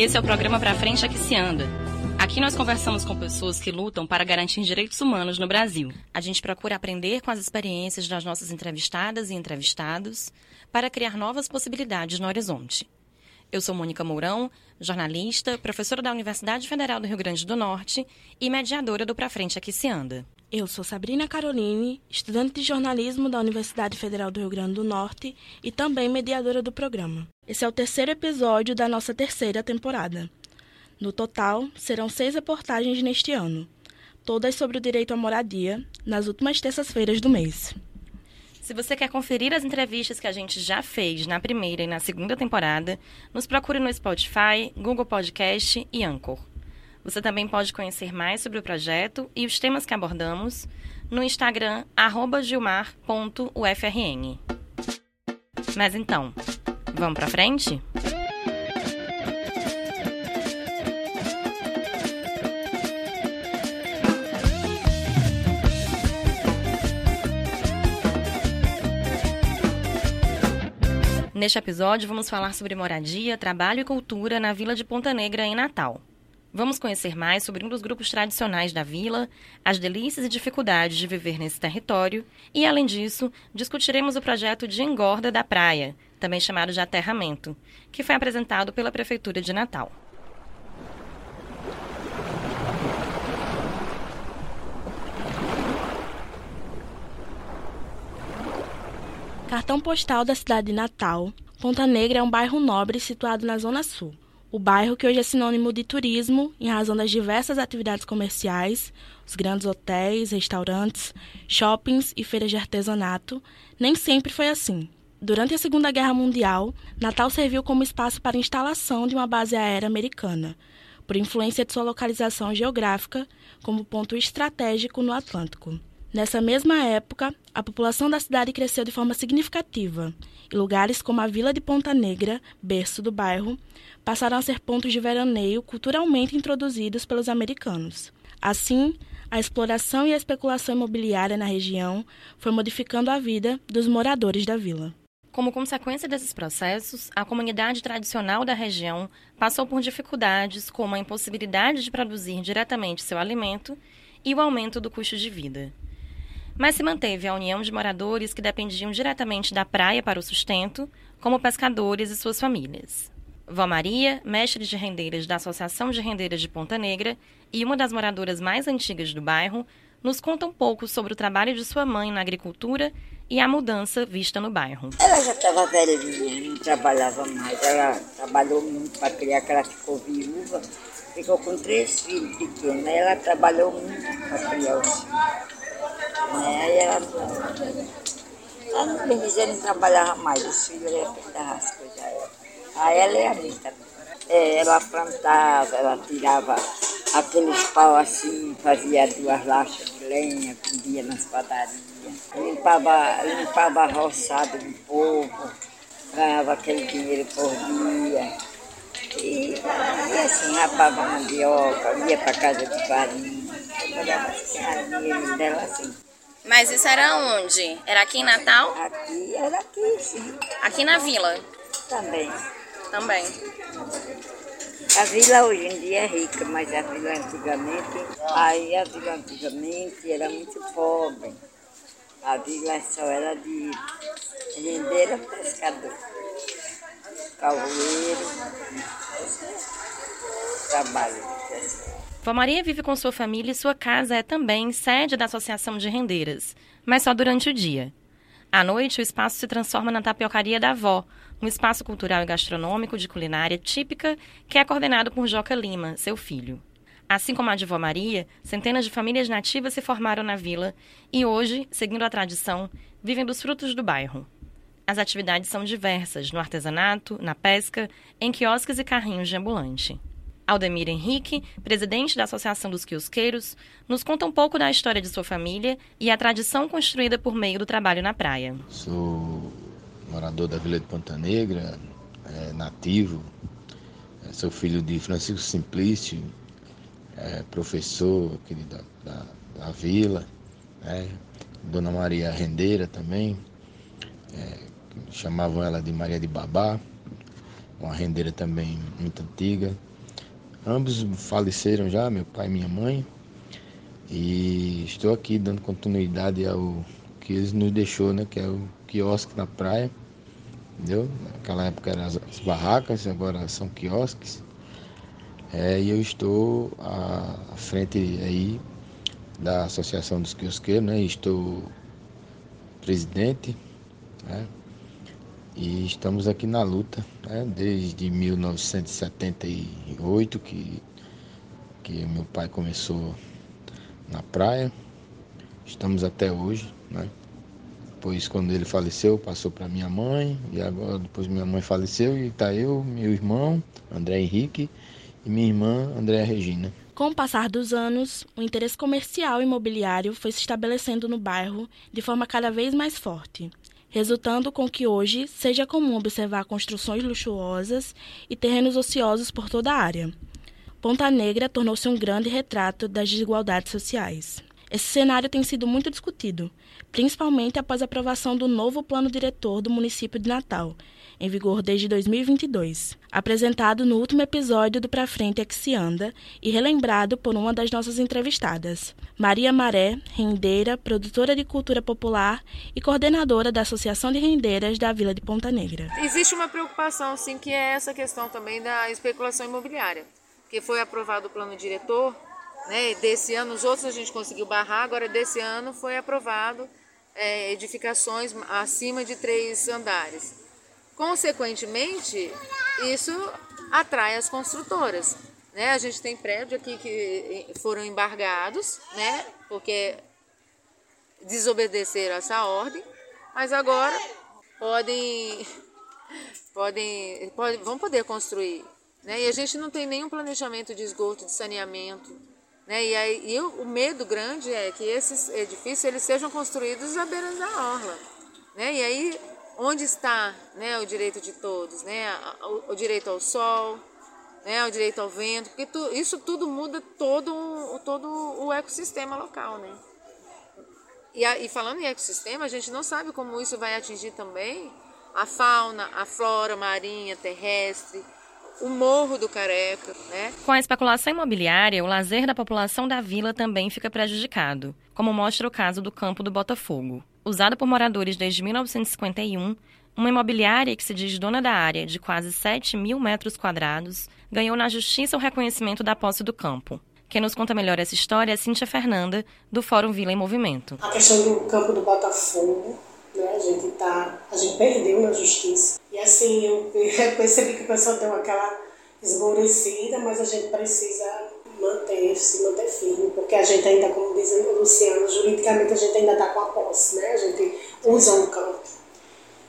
Esse é o programa Pra Frente Aqui Se Anda. Aqui nós conversamos com pessoas que lutam para garantir direitos humanos no Brasil. A gente procura aprender com as experiências das nossas entrevistadas e entrevistados para criar novas possibilidades no horizonte. Eu sou Mônica Mourão, jornalista, professora da Universidade Federal do Rio Grande do Norte e mediadora do Pra Frente Aqui Se Anda. Eu sou Sabrina Caroline, estudante de jornalismo da Universidade Federal do Rio Grande do Norte e também mediadora do programa. Esse é o terceiro episódio da nossa terceira temporada. No total, serão seis reportagens neste ano, todas sobre o direito à moradia, nas últimas terças-feiras do mês. Se você quer conferir as entrevistas que a gente já fez na primeira e na segunda temporada, nos procure no Spotify, Google Podcast e Anchor. Você também pode conhecer mais sobre o projeto e os temas que abordamos no Instagram gilmar.ufrn. Mas então, vamos para frente? Neste episódio, vamos falar sobre moradia, trabalho e cultura na Vila de Ponta Negra, em Natal. Vamos conhecer mais sobre um dos grupos tradicionais da vila, as delícias e dificuldades de viver nesse território e, além disso, discutiremos o projeto de engorda da praia, também chamado de aterramento, que foi apresentado pela Prefeitura de Natal. Cartão postal da cidade de Natal, Ponta Negra é um bairro nobre situado na Zona Sul. O bairro, que hoje é sinônimo de turismo, em razão das diversas atividades comerciais, os grandes hotéis, restaurantes, shoppings e feiras de artesanato, nem sempre foi assim. Durante a Segunda Guerra Mundial, Natal serviu como espaço para a instalação de uma base aérea americana, por influência de sua localização geográfica como ponto estratégico no Atlântico. Nessa mesma época, a população da cidade cresceu de forma significativa, e lugares como a Vila de Ponta Negra, berço do bairro, passaram a ser pontos de veraneio culturalmente introduzidos pelos americanos. Assim, a exploração e a especulação imobiliária na região foi modificando a vida dos moradores da vila. Como consequência desses processos, a comunidade tradicional da região passou por dificuldades como a impossibilidade de produzir diretamente seu alimento e o aumento do custo de vida mas se manteve a união de moradores que dependiam diretamente da praia para o sustento, como pescadores e suas famílias. Vó Maria, mestre de rendeiras da Associação de Rendeiras de Ponta Negra e uma das moradoras mais antigas do bairro, nos conta um pouco sobre o trabalho de sua mãe na agricultura e a mudança vista no bairro. Ela já estava velhinha, não trabalhava mais. Ela trabalhou muito para criar, que ela ficou viúva, ficou com três filhos pequenos. Ela trabalhou muito para criar os filhos. Né? Aí ela, ela bem dizer, não trabalhava mais, os filhos iam pegar as coisas. Aí ela é a mim também. É, ela plantava, ela tirava aqueles pau assim, fazia duas laxas de lenha, vendia nas padarias. Limpava, limpava a roçada do povo, ganhava aquele dinheiro por dia. E, e assim, rapava mandioca, ia para casa de farinha, trabalhava as dela assim. Mas isso era onde? Era aqui em Natal? Aqui, era aqui, sim. Aqui na vila? Também. Também. A vila hoje em dia é rica, mas a vila antigamente, aí a vila antigamente era muito pobre. A vila só era de rendeira pescador, calvoeiro, trabalho. Vó Maria vive com sua família e sua casa é também sede da Associação de Rendeiras, mas só durante o dia. À noite, o espaço se transforma na tapiocaria da avó, um espaço cultural e gastronômico de culinária típica que é coordenado por Joca Lima, seu filho. Assim como a de Vó Maria, centenas de famílias nativas se formaram na vila e hoje, seguindo a tradição, vivem dos frutos do bairro. As atividades são diversas, no artesanato, na pesca, em quiosques e carrinhos de ambulante. Aldemir Henrique, presidente da Associação dos Quiosqueiros, nos conta um pouco da história de sua família e a tradição construída por meio do trabalho na praia. Sou morador da Vila de Ponta Negra, é, nativo, é, sou filho de Francisco Simplício, é, professor aqui da, da, da vila, né? Dona Maria Rendeira também, é, chamavam ela de Maria de Babá, uma rendeira também muito antiga. Ambos faleceram já, meu pai e minha mãe. E estou aqui dando continuidade ao que eles nos deixou, né? Que é o quiosque na praia. Entendeu? Naquela época eram as, barracas, agora são quiosques. É, e eu estou à, frente aí da Associação dos Quiosqueiros, né? Estou presidente, né? E estamos aqui na luta, né? desde 1978 que, que meu pai começou na praia. Estamos até hoje, né? Depois quando ele faleceu, passou para minha mãe, e agora depois minha mãe faleceu e está eu, meu irmão, André Henrique, e minha irmã, Andréa Regina. Com o passar dos anos, o interesse comercial e imobiliário foi se estabelecendo no bairro de forma cada vez mais forte, resultando com que hoje seja comum observar construções luxuosas e terrenos ociosos por toda a área. Ponta Negra tornou-se um grande retrato das desigualdades sociais. Esse cenário tem sido muito discutido, principalmente após a aprovação do novo plano diretor do município de Natal, em vigor desde 2022, apresentado no último episódio do Pra Frente é que se anda e relembrado por uma das nossas entrevistadas, Maria Maré, rendeira, produtora de cultura popular e coordenadora da Associação de Rendeiras da Vila de Ponta Negra. Existe uma preocupação, sim, que é essa questão também da especulação imobiliária, que foi aprovado o plano diretor, né, desse ano, os outros a gente conseguiu barrar, agora desse ano foi aprovado é, edificações acima de três andares. Consequentemente, isso atrai as construtoras. Né? A gente tem prédios aqui que foram embargados, né? porque desobedeceram essa ordem, mas agora podem, podem, podem vão poder construir. Né? E a gente não tem nenhum planejamento de esgoto, de saneamento. Né? E, aí, e o, o medo grande é que esses edifícios eles sejam construídos à beira da orla. Né? E aí onde está né, o direito de todos, né, o, o direito ao sol, né, o direito ao vento, porque tu, isso tudo muda todo, todo o ecossistema local, né? E, a, e falando em ecossistema, a gente não sabe como isso vai atingir também a fauna, a flora marinha, terrestre, o Morro do Careca, né? Com a especulação imobiliária, o lazer da população da vila também fica prejudicado, como mostra o caso do campo do Botafogo usada por moradores desde 1951, uma imobiliária que se diz dona da área, de quase 7 mil metros quadrados, ganhou na justiça o reconhecimento da posse do campo. Quem nos conta melhor essa história é Cíntia Fernanda, do Fórum Vila em Movimento. A questão do campo do Botafogo, né, a, gente tá, a gente perdeu na justiça. E assim, eu percebi que o pessoal deu aquela esmorecida, mas a gente precisa manter, se manter firme, porque a gente ainda, como diz o Luciano, juridicamente a gente ainda está com a posse, né? A gente usa um campo.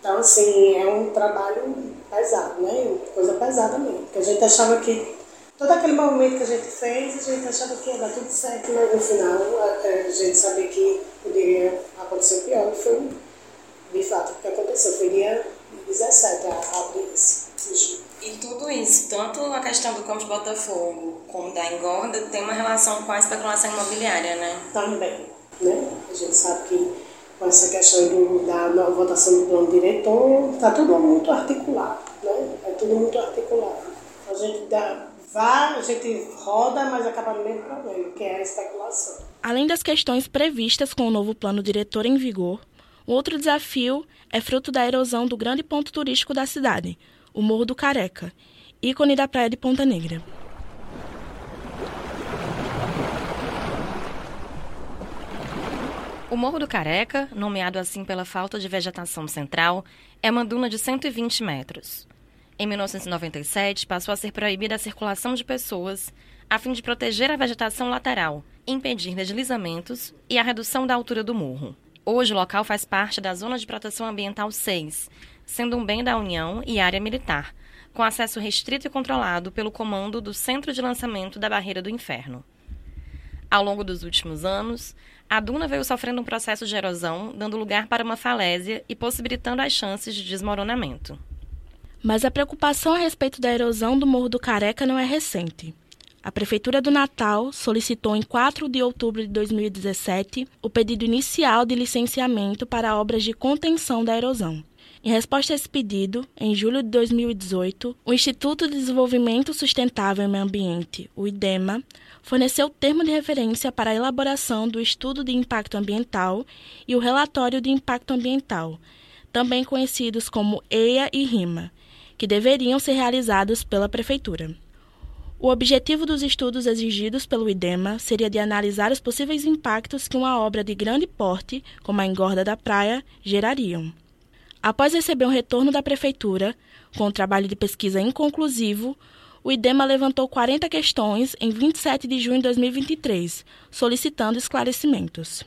Então, assim, é um trabalho pesado, né? Coisa pesada mesmo. Porque a gente achava que todo aquele movimento que a gente fez, a gente achava que ia dar tudo certo, mas no final a, gente sabia que poderia acontecer pior. E foi, de fato, o que aconteceu. Foi dia 17 a, audiência. E tudo isso, tanto a questão do campo de Botafogo como da engorda, tem uma relação com a especulação imobiliária, né? Também, né? A gente sabe que com essa questão do, da votação do plano diretor, está tudo muito articulado, né? É tudo muito articulado. A gente dá, vai, a gente roda, mas acaba no mesmo problema, que é a especulação. Além das questões previstas com o novo plano diretor em vigor, o outro desafio é fruto da erosão do grande ponto turístico da cidade, o Morro do Careca, ícone da praia de Ponta Negra. O Morro do Careca, nomeado assim pela falta de vegetação central, é uma duna de 120 metros. Em 1997, passou a ser proibida a circulação de pessoas, a fim de proteger a vegetação lateral, impedir deslizamentos e a redução da altura do morro. Hoje, o local faz parte da Zona de Proteção Ambiental 6, sendo um bem da União e área militar, com acesso restrito e controlado pelo comando do Centro de Lançamento da Barreira do Inferno. Ao longo dos últimos anos, a duna veio sofrendo um processo de erosão, dando lugar para uma falésia e possibilitando as chances de desmoronamento. Mas a preocupação a respeito da erosão do Morro do Careca não é recente. A Prefeitura do Natal solicitou em 4 de outubro de 2017 o pedido inicial de licenciamento para obras de contenção da erosão. Em resposta a esse pedido, em julho de 2018, o Instituto de Desenvolvimento Sustentável e Meio Ambiente, o IDEMA, forneceu o termo de referência para a elaboração do Estudo de Impacto Ambiental e o Relatório de Impacto Ambiental, também conhecidos como EIA e RIMA, que deveriam ser realizados pela Prefeitura. O objetivo dos estudos exigidos pelo IDEMA seria de analisar os possíveis impactos que uma obra de grande porte, como a engorda da praia, gerariam. Após receber um retorno da Prefeitura, com o trabalho de pesquisa inconclusivo, o IDEMA levantou 40 questões em 27 de junho de 2023, solicitando esclarecimentos.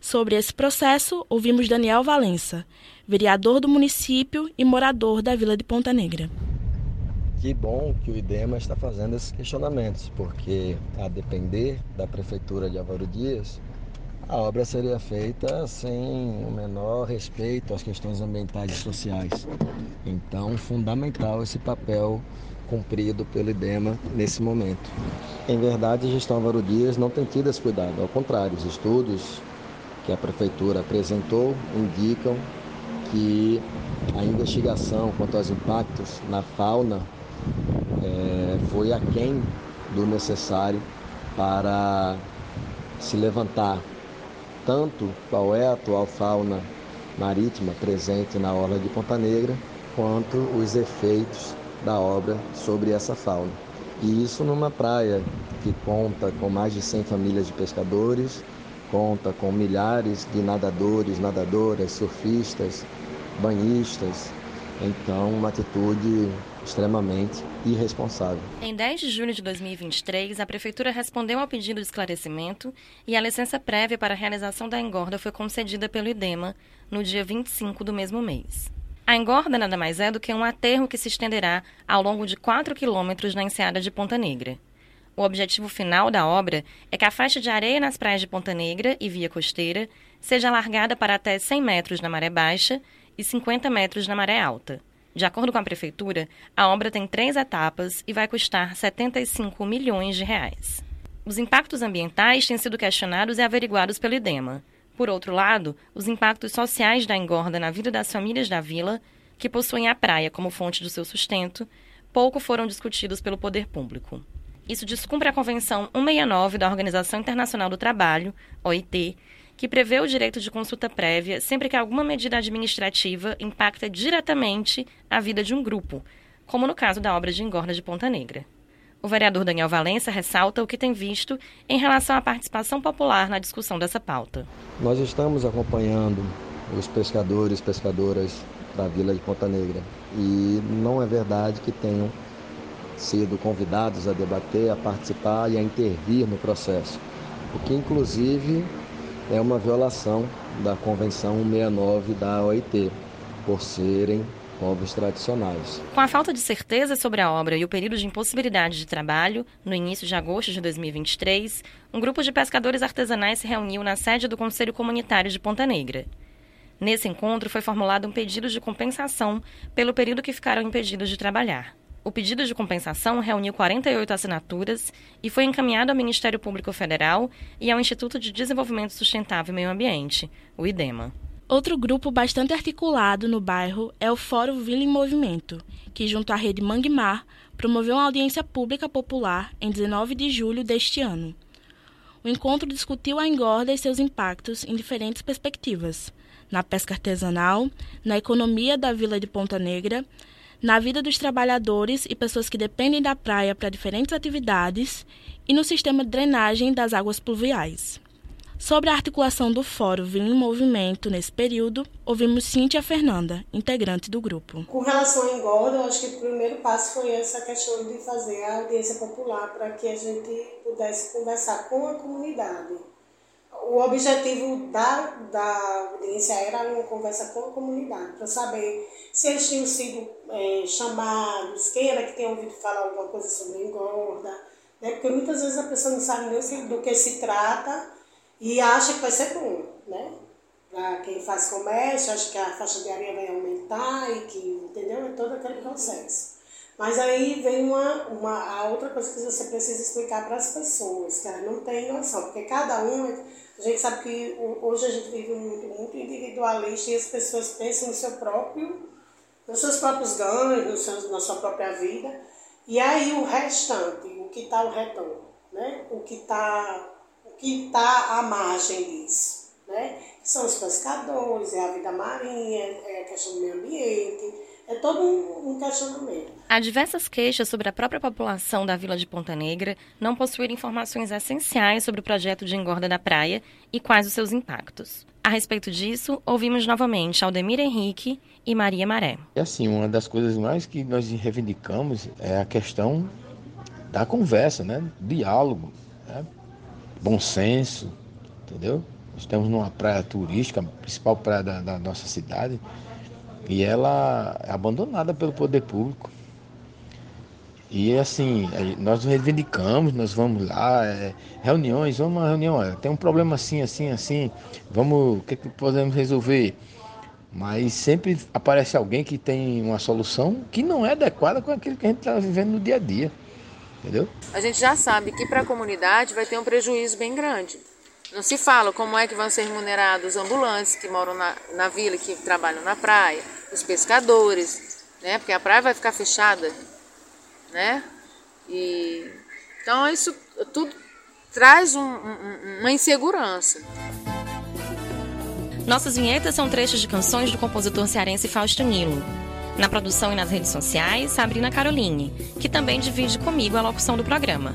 Sobre esse processo, ouvimos Daniel Valença, vereador do município e morador da Vila de Ponta Negra. Que bom que o IDEMA está fazendo esses questionamentos, porque a depender da Prefeitura de Álvaro Dias, a obra seria feita sem o menor respeito às questões ambientais e sociais. Então, fundamental esse papel cumprido pelo IDEMA nesse momento. Em verdade, a gestão Álvaro Dias não tem tido esse cuidado, ao contrário, os estudos que a Prefeitura apresentou indicam que a investigação quanto aos impactos na fauna é, foi aquém do necessário para se levantar tanto qual é a atual fauna marítima presente na orla de Ponta Negra, quanto os efeitos da obra sobre essa fauna. E isso numa praia que conta com mais de 100 famílias de pescadores, conta com milhares de nadadores, nadadoras, surfistas, banhistas. Então, uma atitude extremamente irresponsável. Em 10 de julho de 2023, a Prefeitura respondeu ao pedido de esclarecimento e a licença prévia para a realização da engorda foi concedida pelo IDEMA no dia 25 do mesmo mês. A engorda nada mais é do que um aterro que se estenderá ao longo de 4 quilômetros na enseada de Ponta Negra. O objetivo final da obra é que a faixa de areia nas praias de Ponta Negra e via costeira seja alargada para até 100 metros na maré baixa e 50 metros na maré alta. De acordo com a prefeitura, a obra tem três etapas e vai custar 75 milhões de reais. Os impactos ambientais têm sido questionados e averiguados pelo IDEMA. Por outro lado, os impactos sociais da engorda na vida das famílias da vila, que possuem a praia como fonte do seu sustento, pouco foram discutidos pelo poder público. Isso descumpre a Convenção 169 da Organização Internacional do Trabalho, OIT, que prevê o direito de consulta prévia sempre que alguma medida administrativa impacta diretamente a vida de um grupo, como no caso da obra de engorda de Ponta Negra. O vereador Daniel Valença ressalta o que tem visto em relação à participação popular na discussão dessa pauta. Nós estamos acompanhando os pescadores pescadoras da Vila de Ponta Negra e não é verdade que tenham sido convidados a debater, a participar e a intervir no processo, o que inclusive é uma violação da Convenção 169 da OIT, por serem povos tradicionais. Com a falta de certeza sobre a obra e o período de impossibilidade de trabalho, no início de agosto de 2023, um grupo de pescadores artesanais se reuniu na sede do Conselho Comunitário de Ponta Negra. Nesse encontro foi formulado um pedido de compensação pelo período que ficaram impedidos de trabalhar. O pedido de compensação reuniu 48 assinaturas e foi encaminhado ao Ministério Público Federal e ao Instituto de Desenvolvimento Sustentável e Meio Ambiente, o IDEMA. Outro grupo bastante articulado no bairro é o Fórum Vila em Movimento, que, junto à rede Manguemar, promoveu uma audiência pública popular em 19 de julho deste ano. O encontro discutiu a engorda e seus impactos em diferentes perspectivas: na pesca artesanal, na economia da Vila de Ponta Negra, na vida dos trabalhadores e pessoas que dependem da praia para diferentes atividades e no sistema de drenagem das águas pluviais. Sobre a articulação do Fórum Vinho em Movimento nesse período, ouvimos Cíntia Fernanda, integrante do grupo. Com relação à engorda, eu acho que o primeiro passo foi essa questão de fazer a audiência popular para que a gente pudesse conversar com a comunidade. O objetivo da, da audiência era uma conversa com a comunidade, para saber se eles tinham sido é, chamados, quem era que tinha ouvido falar alguma coisa sobre engorda, né? porque muitas vezes a pessoa não sabe nem do que se trata e acha que vai ser bom, né? Para quem faz comércio, acha que a faixa de areia vai aumentar e que, entendeu? É todo aquele processo. Mas aí vem uma, uma a outra coisa que você precisa explicar para as pessoas, que elas não têm noção, porque cada um A gente sabe que hoje a gente vive um mundo muito individualista e as pessoas pensam no seu próprio, nos seus próprios ganhos, na sua própria vida. E aí o restante, o que está ao redor, né? o que está que tá à margem disso. Né? São os pescadores, é a vida marinha, é a questão do meio ambiente, é todo um, um questionamento. Há diversas queixas sobre a própria população da vila de Ponta Negra não possuir informações essenciais sobre o projeto de engorda da praia e quais os seus impactos. A respeito disso, ouvimos novamente Aldemir Henrique e Maria Maré. É assim, uma das coisas mais que nós reivindicamos é a questão da conversa, né? Diálogo, né? bom senso, entendeu? Estamos numa praia turística, a principal praia da, da nossa cidade, e ela é abandonada pelo poder público. E assim, nós reivindicamos, nós vamos lá, é, reuniões, vamos uma reunião, é, tem um problema assim, assim, assim, vamos, o que, que podemos resolver? Mas sempre aparece alguém que tem uma solução que não é adequada com aquilo que a gente está vivendo no dia a dia. Entendeu? A gente já sabe que para a comunidade vai ter um prejuízo bem grande. Não se fala como é que vão ser remunerados os ambulantes que moram na, na vila, que trabalham na praia, os pescadores, né? Porque a praia vai ficar fechada, né? E então isso tudo traz um, um, uma insegurança. Nossas vinhetas são trechos de canções do compositor cearense Fausto Nilo. Na produção e nas redes sociais, Sabrina Caroline, que também divide comigo a locução do programa.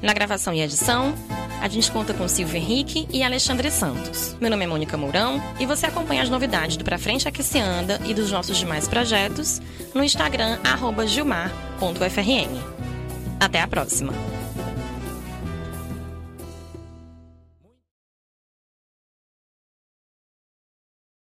Na gravação e edição, a gente conta com Silvio Henrique e Alexandre Santos. Meu nome é Mônica Mourão e você acompanha as novidades do Pra Frente Aqui Se Anda e dos nossos demais projetos no Instagram, gilmar.frn. Até a próxima!